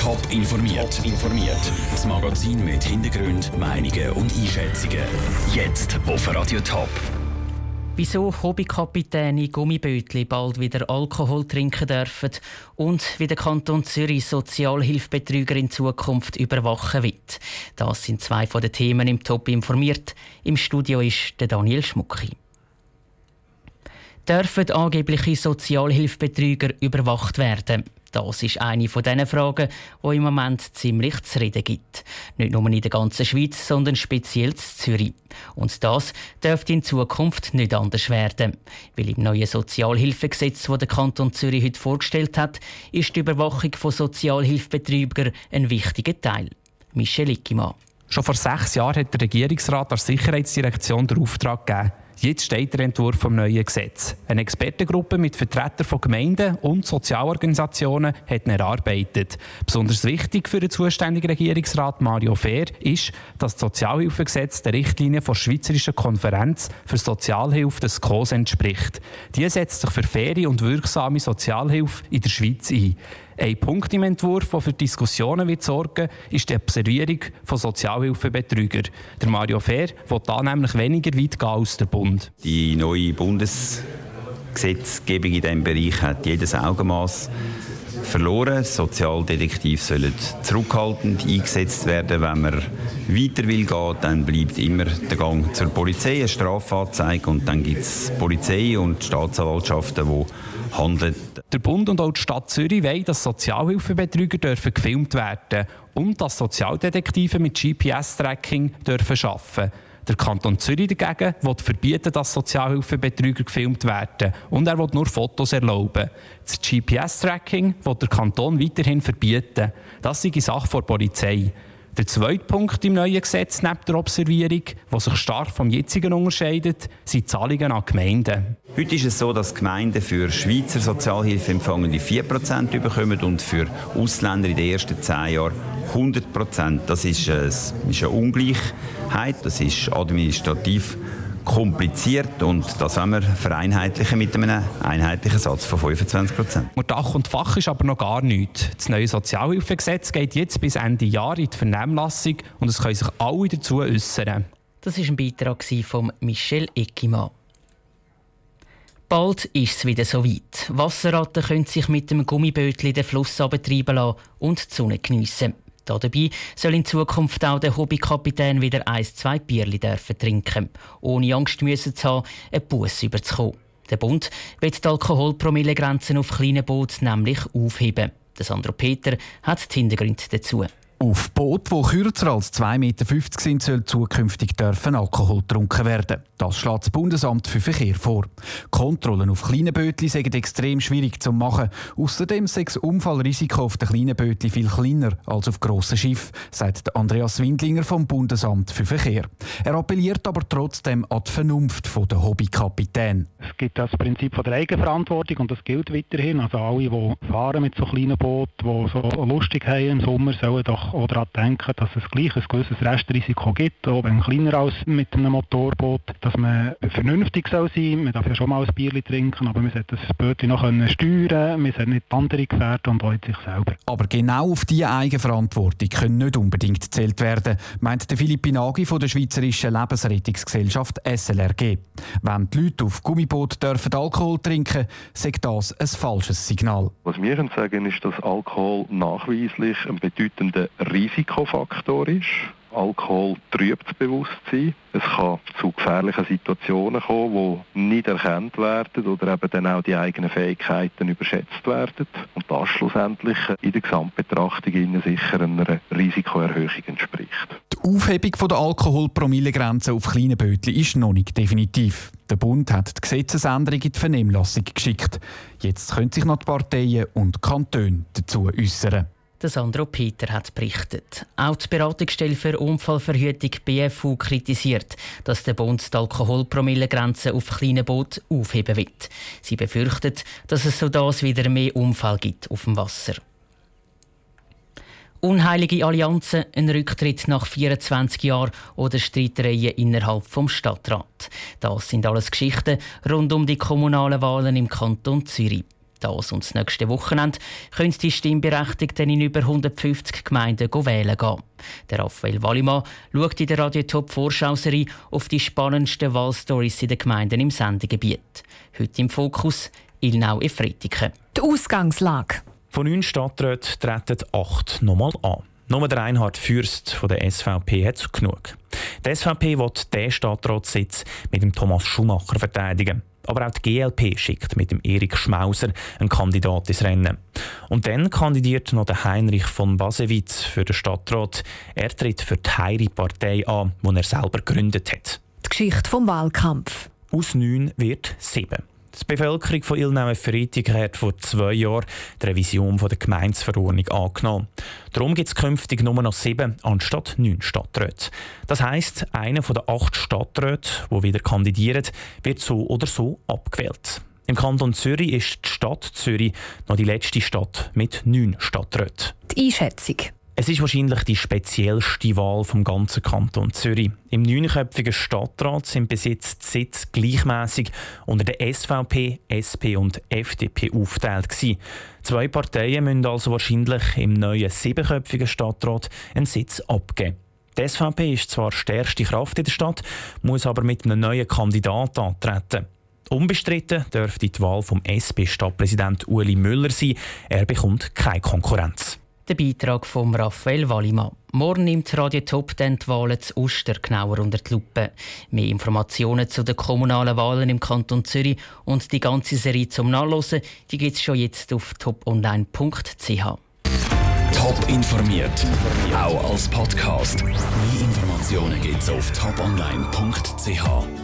Top informiert. informiert. Das Magazin mit Hintergrund, Meinungen und Einschätzungen. Jetzt auf Radio Top. Wieso Hobbykapitäne Gummibötli bald wieder Alkohol trinken dürfen und wie der Kanton Zürich Sozialhilfebetrüger in Zukunft überwachen wird. Das sind zwei von den Themen im Top informiert. Im Studio ist der Daniel Schmucki. Dürfen angebliche Sozialhilfebetrüger überwacht werden? Das ist eine von diesen Fragen, die im Moment ziemlich zu reden gibt. Nicht nur in der ganzen Schweiz, sondern speziell in Zürich. Und das dürfte in Zukunft nicht anders werden. Weil im neuen Sozialhilfegesetz, das der Kanton Zürich heute vorgestellt hat, ist die Überwachung von Sozialhilfebetrügern ein wichtiger Teil. Michel Ickimann. Schon vor sechs Jahren hat der Regierungsrat der Sicherheitsdirektion den Auftrag gegeben, Jetzt steht der Entwurf vom neuen Gesetz. Eine Expertengruppe mit Vertretern von Gemeinden und Sozialorganisationen hat ihn erarbeitet. Besonders wichtig für den zuständigen Regierungsrat Mario Fehr ist, dass das Sozialhilfegesetz der Richtlinie der Schweizerischen Konferenz für Sozialhilfe des SKOS entspricht. Die setzt sich für faire und wirksame Sozialhilfe in der Schweiz ein. Ein Punkt im Entwurf, der für Diskussionen wird sorgen ist die Observierung von Sozialhilfebetrügern. Der Mario Fehr will da nämlich weniger weit gehen als der Bund. Die neue Bundesgesetzgebung in diesem Bereich hat jedes Augenmaß verloren. Sozialdetektive sollen zurückhaltend eingesetzt werden. Wenn man weiter will gehen, dann bleibt immer der Gang zur Polizei, eine Strafanzeige und dann gibt es Polizei und Staatsanwaltschaften, die handeln. Der Bund und auch die Stadt Zürich wollen, dass Sozialhilfebetrüger dürfen gefilmt werden und dass Sozialdetektive mit GPS-Tracking dürfen arbeiten der Kanton Zürich dagegen will verbieten, dass Sozialhilfebetrüger gefilmt werden und er will nur Fotos erlauben. Das GPS-Tracking will der Kanton weiterhin verbieten. Das ist die Sache der Polizei. Der zweite Punkt im neuen Gesetz neben der Observierung, der sich stark vom jetzigen unterscheidet, sind Zahlungen an Gemeinden. Heute ist es so, dass Gemeinden für Schweizer Sozialhilfeempfangende 4% bekommen und für Ausländer in den ersten 10 Jahren 100%. Das ist, äh, ist eine Ungleichheit, das ist administrativ kompliziert und das wollen wir vereinheitlichen mit einem einheitlichen Satz von 25 Prozent. Dach und Fach ist aber noch gar nichts. Das neue Sozialhilfegesetz geht jetzt bis Ende Jahr in die Vernehmlassung und es können sich alle dazu äußern. Das war ein Beitrag von Michel Eckimann. Bald ist es wieder soweit. Wasserratten können sich mit dem Gummibötchen den Fluss betreiben lassen und die Sonne geniessen. Dabei soll in Zukunft auch der Hobbykapitän wieder ein, zwei Bierli dürfen trinken, ohne Angst müssen zu haben, einen Bus überzukommen. Der Bund wird die Alkoholpromillegrenzen auf kleinen Booten nämlich aufheben. Sandro Peter hat die Hintergründe dazu. Auf Booten, die kürzer als 2,50 Meter sind, soll zukünftig dürfen Alkohol getrunken werden. Das schlägt das Bundesamt für Verkehr vor. Kontrollen auf kleinen Bötli sind extrem schwierig zu machen. Außerdem sei das Unfallrisiko auf den kleinen Bötli viel kleiner als auf grossen Schiffen, sagt Andreas Windlinger vom Bundesamt für Verkehr. Er appelliert aber trotzdem an die Vernunft der Hobbykapitän. Es gibt das Prinzip der Eigenverantwortung und das gilt weiterhin. Also alle, die fahren mit so kleinen Booten, die so lustig haben im Sommer, sollen doch auch daran denken, dass es gleich ein gewisses Restrisiko gibt, auch wenn kleiner als mit einem Motorboot, dass man vernünftig soll sein Man darf ja schon mal ein Bier trinken, aber man sollte das Boot noch steuern man sollte nicht andere gefährden und auch sich selber. Aber genau auf diese Eigenverantwortung können nicht unbedingt gezählt werden, meint der Philipp Pinagi von der Schweizerischen Lebensrettungsgesellschaft SLRG. Wenn die Leute auf Gummiboot dürfen Alkohol trinken, sagt das ein falsches Signal. Was wir sagen ist, dass Alkohol nachweislich ein bedeutender Risikofaktor ist. Alkohol trübt das Bewusstsein. Es kann zu gefährlichen Situationen kommen, die nicht erkannt werden oder eben dann auch die eigenen Fähigkeiten überschätzt werden. Und das schlussendlich in der Gesamtbetrachtung Ihnen sicher einer Risikoerhöhung entspricht. Die Aufhebung der Alkoholpromillegrenze auf kleinen Bötchen ist noch nicht definitiv. Der Bund hat die Gesetzesänderung in die Vernehmlassung geschickt. Jetzt können sich noch die Parteien und Kantone dazu äußern. Sandro Peter hat berichtet. Auch die Beratungsstelle für Unfallverhütung BFU kritisiert, dass der Bund die Alkoholpromillegrenze auf kleinen Booten aufheben wird. Sie befürchtet, dass es so das wieder mehr Unfall gibt auf dem Wasser. Unheilige Allianzen, ein Rücktritt nach 24 Jahren oder Streitereien innerhalb vom Stadtrat. Das sind alles Geschichten rund um die kommunalen Wahlen im Kanton Zürich. Das und das nächste Wochenende können die Stimmberechtigten in über 150 Gemeinden wählen gehen. Der Raphael Wallimann schaut in der Radio Top Vorschauserie auf die spannendsten Wahlstories in den Gemeinden im Sendegebiet. Heute im Fokus Ilnau-Efretiken. Die Ausgangslage. Von neun Stadträten treten acht nochmal an. Nur der Reinhard Fürst von der SVP hat genug. Die SVP will diesen Stadtratssitz mit dem Thomas Schumacher verteidigen. Aber auch die GLP schickt mit dem Erik Schmauser einen Kandidat ins Rennen. Und dann kandidiert noch der Heinrich von Basewitz für den Stadtrat. Er tritt für die Heiri-Partei an, die er selber gegründet hat. Die Geschichte vom Wahlkampf. Aus neun wird sieben. Die Bevölkerung von Ilnau-Freitag hat vor zwei Jahren die Revision der Gemeinsverordnung angenommen. Darum gibt es künftig nur noch sieben anstatt neun Stadträte. Das heisst, einer von den acht Stadträten, die wieder kandidieren, wird so oder so abgewählt. Im Kanton Zürich ist die Stadt Zürich noch die letzte Stadt mit neun Stadträten. Die Einschätzung. Es ist wahrscheinlich die speziellste Wahl vom ganzen Kanton Zürich. Im neunköpfigen Stadtrat sind bis jetzt die Sitze gleichmäßig unter der SVP, SP und FDP aufgeteilt gewesen. Zwei Parteien müssen also wahrscheinlich im neuen siebenköpfigen Stadtrat einen Sitz abgeben. Die SVP ist zwar stärkste Kraft in der Stadt, muss aber mit einem neuen Kandidat antreten. Unbestritten dürfte die Wahl vom SP-Stadtpräsident Uli Müller sein. Er bekommt keine Konkurrenz. Der Beitrag von Raphael Wallimann. Morgen nimmt Radio Top dann die Wahlen zu Uster genauer unter die Lupe. Mehr Informationen zu den kommunalen Wahlen im Kanton Zürich und die ganze Serie zum Nachlesen gibt es schon jetzt auf toponline.ch. Top informiert, auch als Podcast. Mehr Informationen gibt es auf toponline.ch.